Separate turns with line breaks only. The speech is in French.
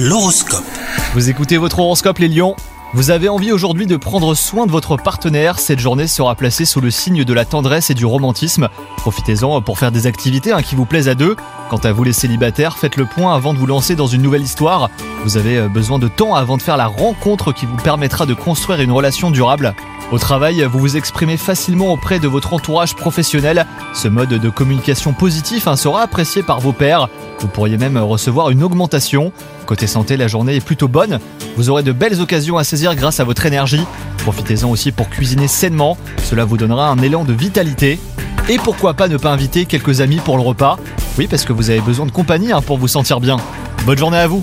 L'horoscope.
Vous écoutez votre horoscope les lions? Vous avez envie aujourd'hui de prendre soin de votre partenaire, cette journée sera placée sous le signe de la tendresse et du romantisme. Profitez-en pour faire des activités hein, qui vous plaisent à deux. Quant à vous les célibataires, faites le point avant de vous lancer dans une nouvelle histoire. Vous avez euh, besoin de temps avant de faire la rencontre qui vous permettra de construire une relation durable. Au travail, vous vous exprimez facilement auprès de votre entourage professionnel. Ce mode de communication positif hein, sera apprécié par vos pairs. Vous pourriez même recevoir une augmentation. Côté santé, la journée est plutôt bonne. Vous aurez de belles occasions à saisir grâce à votre énergie. Profitez-en aussi pour cuisiner sainement. Cela vous donnera un élan de vitalité. Et pourquoi pas ne pas inviter quelques amis pour le repas? Oui, parce que vous avez besoin de compagnie hein, pour vous sentir bien. Bonne journée à vous